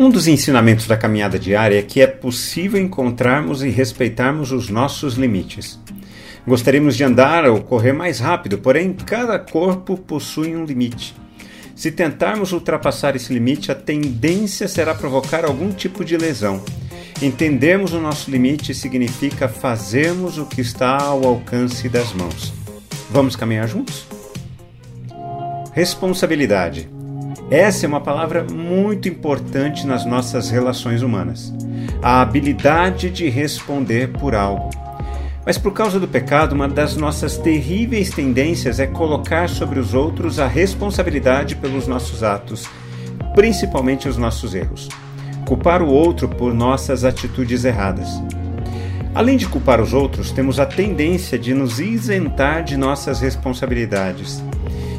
Um dos ensinamentos da caminhada diária é que é possível encontrarmos e respeitarmos os nossos limites. Gostaríamos de andar ou correr mais rápido, porém cada corpo possui um limite. Se tentarmos ultrapassar esse limite, a tendência será provocar algum tipo de lesão. Entendermos o nosso limite significa fazermos o que está ao alcance das mãos. Vamos caminhar juntos? Responsabilidade. Essa é uma palavra muito importante nas nossas relações humanas. A habilidade de responder por algo. Mas por causa do pecado, uma das nossas terríveis tendências é colocar sobre os outros a responsabilidade pelos nossos atos, principalmente os nossos erros. Culpar o outro por nossas atitudes erradas. Além de culpar os outros, temos a tendência de nos isentar de nossas responsabilidades.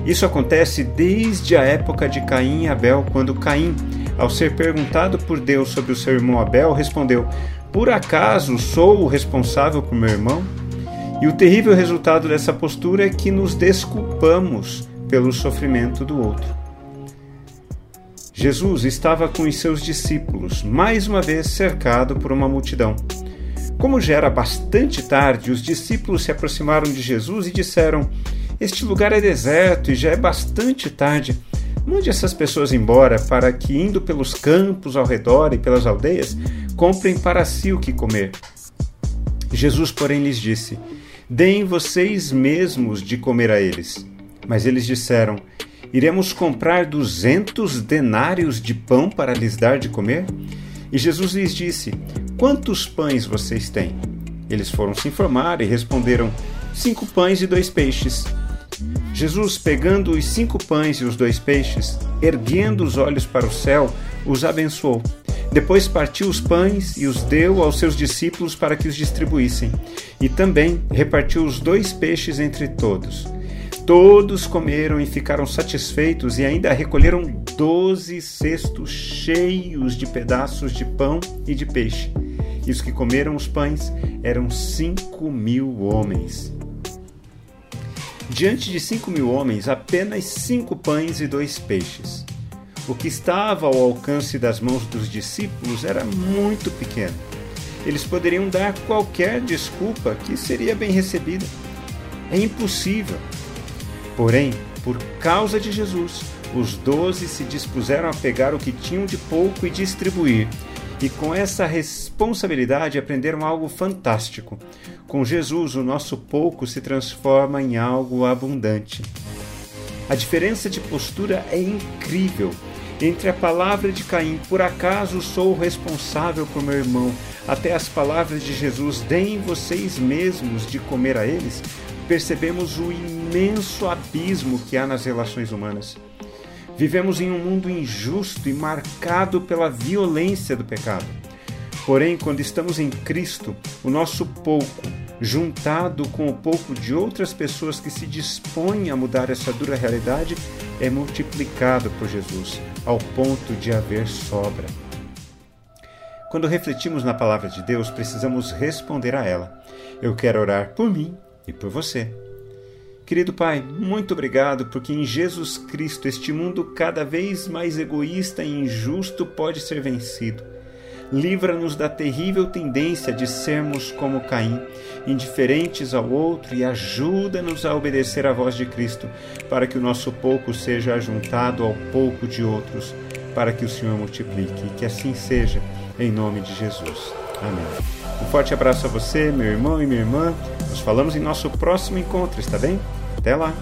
Isso acontece desde a época de Caim e Abel, quando Caim, ao ser perguntado por Deus sobre o seu irmão Abel, respondeu: Por acaso sou o responsável por meu irmão? E o terrível resultado dessa postura é que nos desculpamos pelo sofrimento do outro. Jesus estava com os seus discípulos, mais uma vez cercado por uma multidão. Como já era bastante tarde, os discípulos se aproximaram de Jesus e disseram: este lugar é deserto e já é bastante tarde. Mande essas pessoas embora para que, indo pelos campos ao redor e pelas aldeias, comprem para si o que comer. Jesus, porém, lhes disse: Deem vocês mesmos de comer a eles. Mas eles disseram: Iremos comprar duzentos denários de pão para lhes dar de comer? E Jesus lhes disse: Quantos pães vocês têm? Eles foram se informar e responderam: Cinco pães e dois peixes. Jesus, pegando os cinco pães e os dois peixes, erguendo os olhos para o céu, os abençoou. Depois partiu os pães e os deu aos seus discípulos para que os distribuíssem. E também repartiu os dois peixes entre todos. Todos comeram e ficaram satisfeitos e ainda recolheram doze cestos cheios de pedaços de pão e de peixe. E os que comeram os pães eram cinco mil homens. Diante de cinco mil homens, apenas cinco pães e dois peixes. O que estava ao alcance das mãos dos discípulos era muito pequeno. Eles poderiam dar qualquer desculpa que seria bem recebida. É impossível. Porém, por causa de Jesus, os doze se dispuseram a pegar o que tinham de pouco e distribuir, e com essa responsabilidade aprenderam algo fantástico. Com Jesus, o nosso pouco se transforma em algo abundante. A diferença de postura é incrível. Entre a palavra de Caim, por acaso sou responsável por meu irmão, até as palavras de Jesus, deem vocês mesmos de comer a eles, percebemos o imenso abismo que há nas relações humanas. Vivemos em um mundo injusto e marcado pela violência do pecado. Porém, quando estamos em Cristo, o nosso pouco, juntado com o pouco de outras pessoas que se dispõem a mudar essa dura realidade, é multiplicado por Jesus, ao ponto de haver sobra. Quando refletimos na palavra de Deus, precisamos responder a ela. Eu quero orar por mim e por você. Querido Pai, muito obrigado porque em Jesus Cristo este mundo cada vez mais egoísta e injusto pode ser vencido. Livra-nos da terrível tendência de sermos como Caim, indiferentes ao outro, e ajuda-nos a obedecer à voz de Cristo, para que o nosso pouco seja ajuntado ao pouco de outros, para que o Senhor multiplique. Que assim seja, em nome de Jesus. Amém. Um forte abraço a você, meu irmão e minha irmã. Nos falamos em nosso próximo encontro, está bem? Até lá!